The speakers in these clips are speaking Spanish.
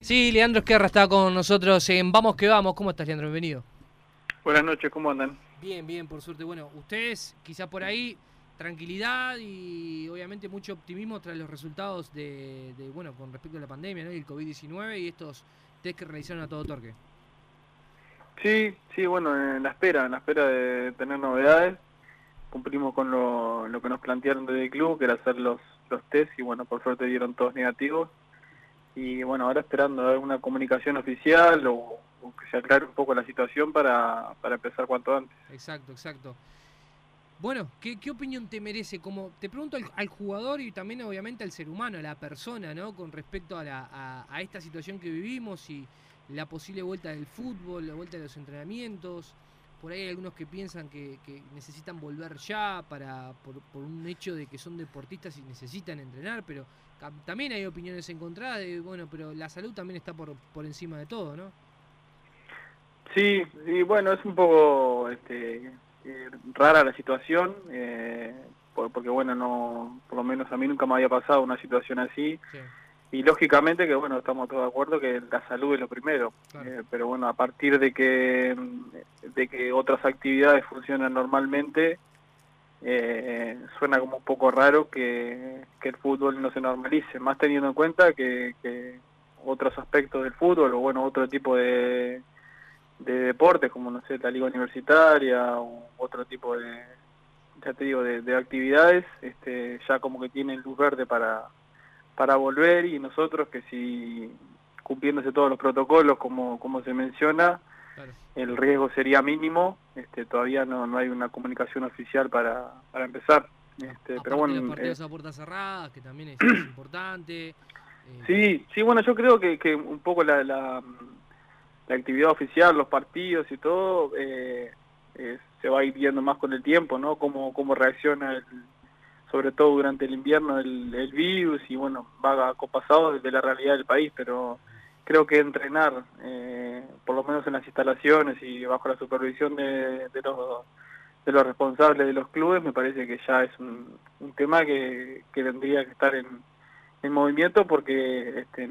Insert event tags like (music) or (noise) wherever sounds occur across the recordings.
Sí, Leandro Esquerra está con nosotros en Vamos que Vamos. ¿Cómo estás, Leandro? Bienvenido. Buenas noches, ¿cómo andan? Bien, bien, por suerte. Bueno, ustedes quizá por ahí tranquilidad y obviamente mucho optimismo tras los resultados de, bueno, con respecto a la pandemia, ¿no? Y el COVID-19 y estos test que realizaron a todo torque. Sí, sí, bueno, en la espera, en la espera de tener novedades. Cumplimos con lo, lo que nos plantearon desde el club, que era hacer los, los test y bueno, por suerte dieron todos negativos y bueno, ahora esperando alguna comunicación oficial o, que se aclare un poco la situación para, empezar cuanto antes. Exacto, exacto. Bueno, ¿qué, qué opinión te merece? Como te pregunto al, jugador y también obviamente al ser humano, a la persona, ¿no? Con respecto a, la, a, esta situación que vivimos y la posible vuelta del fútbol, la vuelta de los entrenamientos. Por ahí hay algunos que piensan que, necesitan volver ya para por, por, un hecho de que son deportistas y necesitan entrenar, pero también hay opiniones encontradas de, bueno, pero la salud también está por, por encima de todo, ¿no? Sí, y bueno, es un poco este, eh, rara la situación, eh, porque bueno, no, por lo menos a mí nunca me había pasado una situación así. Y lógicamente que bueno, estamos todos de acuerdo que la salud es lo primero, eh, pero bueno, a partir de que, de que otras actividades funcionan normalmente, eh, suena como un poco raro que, el fútbol no se normalice, más teniendo en cuenta que, otros aspectos del fútbol o bueno, otro tipo de, de deportes como no sé, la liga universitaria o otro tipo de, ya te digo, de, actividades, este, ya como que tienen luz verde para, para volver y nosotros que si cumpliéndose todos los protocolos como, como se menciona, el riesgo sería mínimo, este, todavía no, no hay una comunicación oficial para, para empezar. Este, pero bueno, los partidos eh, a puertas cerradas, que también (clears throat) es, importante. Eh, sí, sí, bueno, yo creo que, que un poco la, la, actividad oficial, los partidos y todo, eh, se va a ir viendo más con el tiempo, ¿no? Cómo, cómo reacciona, sobre todo durante el invierno, el, el virus y bueno, va acopasado desde la realidad del país, pero creo que entrenar, eh, por lo menos en las instalaciones y bajo la supervisión de, los, de los responsables de los clubes, me parece que ya es un, tema que, tendría que estar en, en movimiento porque este,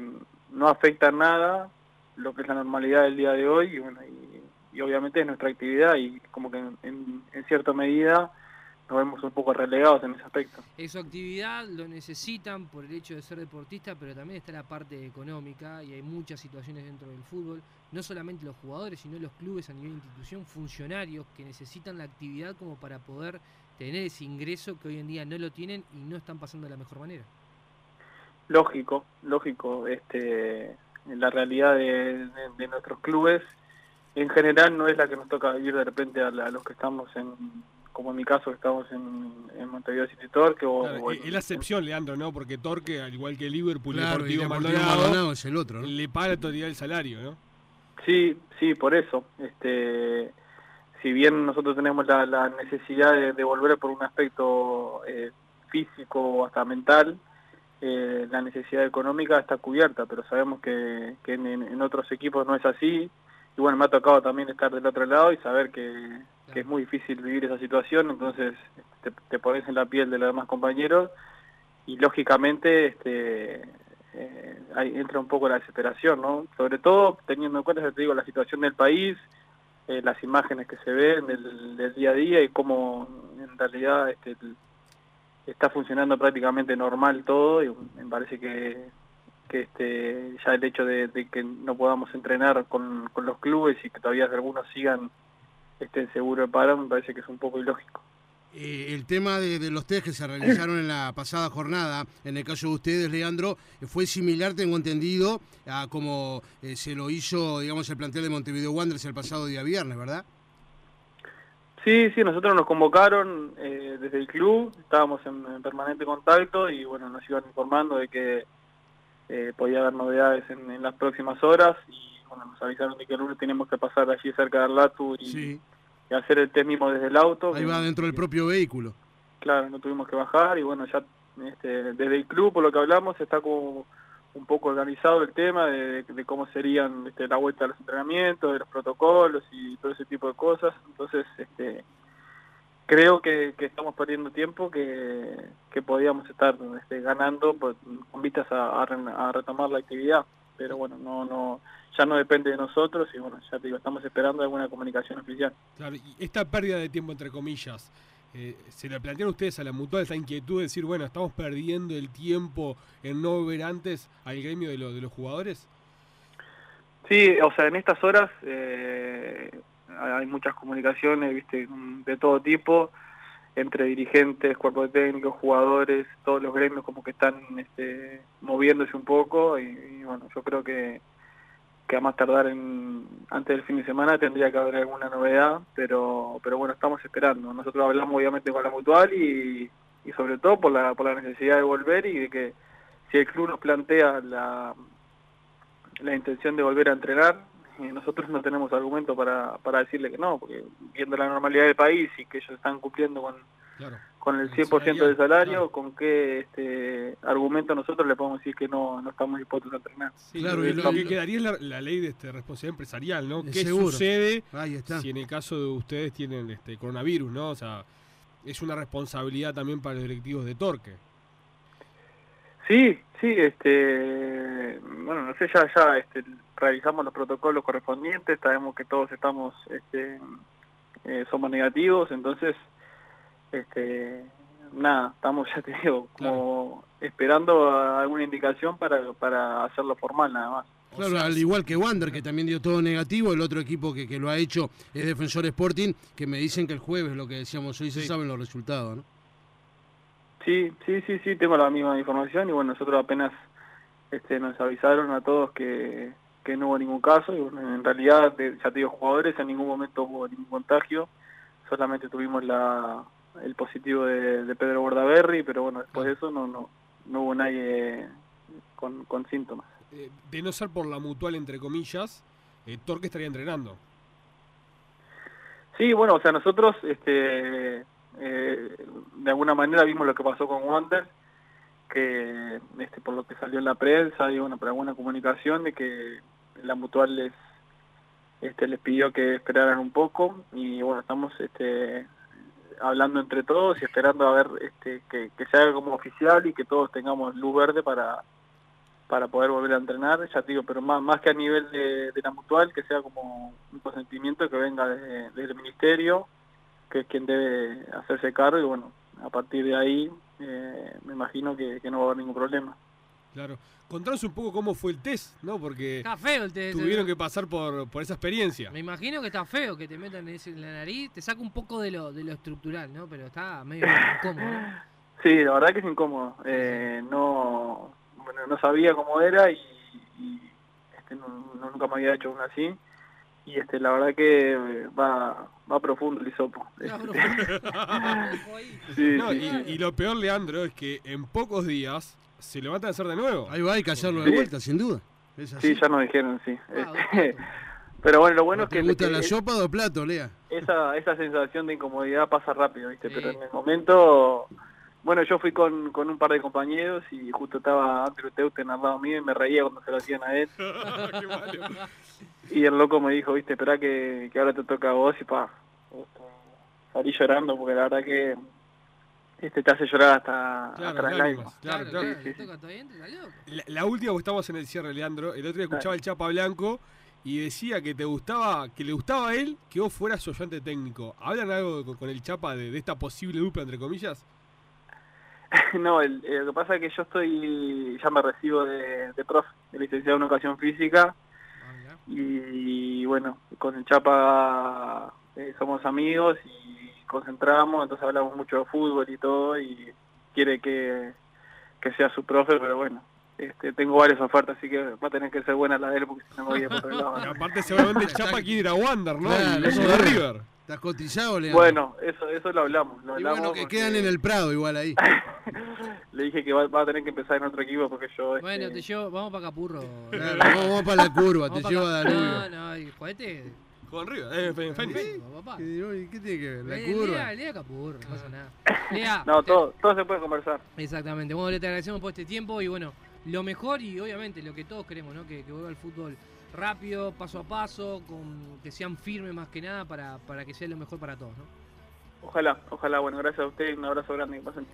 no afecta nada lo que es la normalidad del día de hoy y, bueno, y, obviamente es nuestra actividad y como que en cierta medida nos vemos un poco relegados en ese aspecto. Es su actividad, lo necesitan por el hecho de ser deportista, pero también está la parte económica y hay muchas situaciones dentro del fútbol, no solamente los jugadores, sino los clubes a nivel de institución, funcionarios que necesitan la actividad como para poder tener ese ingreso que hoy en día no lo tienen y no están pasando de la mejor manera. Lógico, lógico, este, la realidad de, nuestros clubes en general no es la que nos toca vivir de repente a los que estamos en como en mi caso que estamos en, en Montevideo City Torque. O, es la excepción, Leandro, ¿no? Porque Torque, al igual que Liverpool, Deportivo, Maldonado, es el otro, ¿no? Le paga la totalidad del salario, ¿no? Sí, sí, por eso. Este, si bien nosotros tenemos la, necesidad de, volver por un aspecto eh, físico o hasta mental, eh, la necesidad económica está cubierta, pero sabemos que, en, otros equipos no es así. Y bueno, me ha tocado también estar del otro lado y saber que, que es muy difícil vivir esa situación, entonces te, te, pones en la piel de los demás compañeros y lógicamente este, eh, entra un poco la desesperación, ¿no? Sobre todo teniendo en cuenta, te digo, la situación del país, eh, las imágenes que se ven del, día a día y cómo en realidad este, está funcionando prácticamente normal todo y me parece que, que este, ya el hecho de, que no podamos entrenar con, con los clubes y que todavía algunos sigan estén seguros de paro, me parece que es un poco ilógico. Eh, el tema de, los test que se realizaron en la pasada jornada, en el caso de ustedes, Leandro, fue similar, tengo entendido, a como eh, se lo hizo, digamos, el plantel de Montevideo Wanderers el pasado día viernes, ¿verdad? Sí, sí, nosotros nos convocaron eh, desde el club, estábamos en, permanente contacto y bueno, nos iban informando de que podía haber novedades en, las próximas horas y bueno, nos avisaron de que el lunes teníamos que pasar allí cerca de Arlatu y, hacer el test mismo desde el auto. Ahí va dentro del propio vehículo. Claro, no tuvimos que bajar y bueno, ya este, desde el club, por lo que hablamos, está como un poco organizado el tema de, cómo serían este, la vuelta a los entrenamientos, de los protocolos y todo ese tipo de cosas. Entonces, este, creo que, estamos perdiendo tiempo que, podíamos estar este, ganando con vistas a retomar la actividad. Pero bueno, no, no, ya no depende de nosotros y bueno, ya te digo, estamos esperando alguna comunicación oficial. Claro, y esta pérdida de tiempo, entre comillas, eh, ¿se le plantean ustedes a la mutual esa inquietud de decir, bueno, estamos perdiendo el tiempo en no ver antes al gremio de, de los jugadores? Sí, o sea, en estas horas eh, hay muchas comunicaciones, viste, de todo tipo, entre dirigentes, cuerpos técnicos, jugadores, todos los gremios como que están este, moviéndose un poco y, bueno, yo creo que, que a más tardar en, antes del fin de semana tendría que haber alguna novedad, pero pero bueno, estamos esperando. Nosotros hablamos obviamente con la mutual y, y sobre todo por la, por la necesidad de volver y de que si el club nos plantea la, la intención de volver a entrenar, nosotros no tenemos argumento para, para decirle que no, porque viendo la normalidad del país y que ellos están cumpliendo con, con el 100% del salario, con qué este, argumento nosotros le podemos decir que no, no estamos dispuestos a entrenar. claro, y lo, que quedaría es la, ley de este, responsabilidad empresarial, ¿no? ¿Qué sucede si en el caso de ustedes tienen este coronavirus, ¿no? O sea, es una responsabilidad también para los directivos de Torque. Sí, sí, este, bueno, no sé, ya, ya, este, realizamos los protocolos correspondientes, sabemos que todos estamos, este, eh, somos negativos, entonces, este, nada, estamos, (laughs) ya te digo, como esperando alguna indicación para, para hacerlo formal nada más. Claro, al igual que Wander, que también dio todo negativo, el otro equipo que, que lo ha hecho es Defensor Sporting, que me dicen que el jueves, lo que decíamos hoy, se saben los resultados, ¿no? Sí, sí, sí, sí, tengo la misma información y bueno, nosotros apenas este, nos avisaron a todos que, que no hubo ningún caso y bueno, en realidad, ya te digo, jugadores en ningún momento hubo ningún contagio, solamente tuvimos la, el positivo de, Pedro Bordaberry, pero bueno, después de eso no, no, no hubo nadie con, con síntomas. Eh, de no ser por la mutual, entre comillas, eh, Torque estaría entrenando. Sí, bueno, o sea, nosotros este, alguna manera vimos lo que pasó con Wander, que este, por lo que salió en la prensa y bueno, por alguna comunicación de que la mutual les este, les pidió que esperaran un poco y bueno, estamos este, hablando entre todos y esperando a ver este, que, que se haga como oficial y que todos tengamos luz verde para para poder volver a entrenar, ya digo, pero más, más que a nivel de, la mutual, que sea como un consentimiento que venga desde el ministerio, que es quien debe hacerse cargo y bueno, a partir de ahí eh, me imagino que, no va a haber ningún problema. Claro. Contanos un poco cómo fue el test, ¿no? Porque está feo el test. Tuvieron que pasar por, por esa experiencia. Me imagino que está feo que te metan en la nariz, te saca un poco de lo, de lo estructural, ¿no? Pero está medio (laughs) incómodo. Sí, la verdad que es incómodo. Eh, no, bueno, no sabía cómo era y, este, nunca me había hecho uno así y este la verdad que va va profundo el hisopo. (laughs) y, lo peor, Leandro, es que en pocos días se lo van a hacer de nuevo. Ahí va, hay que hacerlo de vuelta, sin duda. Sí, ya nos dijeron, sí. Ah, este, (laughs) pero bueno, lo bueno es que... ¿Te gusta la sopa o plato, Lea? Esa, esa sensación de incomodidad pasa rápido, ¿viste? Pero en el momento... Bueno, yo fui con, con un par de compañeros y justo estaba Andrew Teuten al lado mío y me reía cuando se lo hacían a él. (laughs) y el loco me dijo, viste, espera que, que ahora te toca a vos y pa, este, salí llorando porque la verdad que este te hace llorar hasta, claro, el Claro, claro. La, la, última, que estamos en el cierre, Leandro, el otro día escuchaba el Chapa Blanco y decía que te gustaba, que le gustaba a él que vos fueras su ayudante técnico. ¿Hablan algo con, el Chapa de, esta posible dupla, entre comillas? (laughs) no, el, lo que pasa es que yo estoy, ya me recibo de, de profe, de licenciado en educación física, y, bueno, con el Chapa eh, somos amigos y concentramos, entonces hablamos mucho de fútbol y todo, y quiere que, que sea su profe, pero bueno, este, tengo varias ofertas, así que va a tener que ser buena la de él porque si no me voy a por otro lado. (laughs) aparte seguramente el Chapa quiere ir a Wander, ¿no? eso de River. ¿Estás cotizado, Leandro? Bueno, eso, eso lo hablamos. Lo y bueno, que quedan en el Prado igual ahí. (laughs) Le dije que va, a tener que empezar en otro equipo porque yo... Este, bueno, te llevo, vamos para Capurro. Claro, vamos, para la curva, te llevo a Danubio. No, no, y juguete... Con River, eh, en Fénix. ¿Qué, ¿Qué tiene que ver? ¿La eh, curva? Lea, Lea Capurro, no pasa nada. (laughs) Lea, no, todo, todo se puede conversar. Exactamente. Bueno, le te agradecemos por este tiempo y bueno, lo mejor y obviamente lo que todos queremos, ¿no? Que, que vuelva al fútbol rápido, paso a paso, con que sean firmes más que nada para, para que sea lo mejor para todos, ¿no? Ojalá, ojalá. Bueno, gracias a usted y un abrazo grande. Que pasen.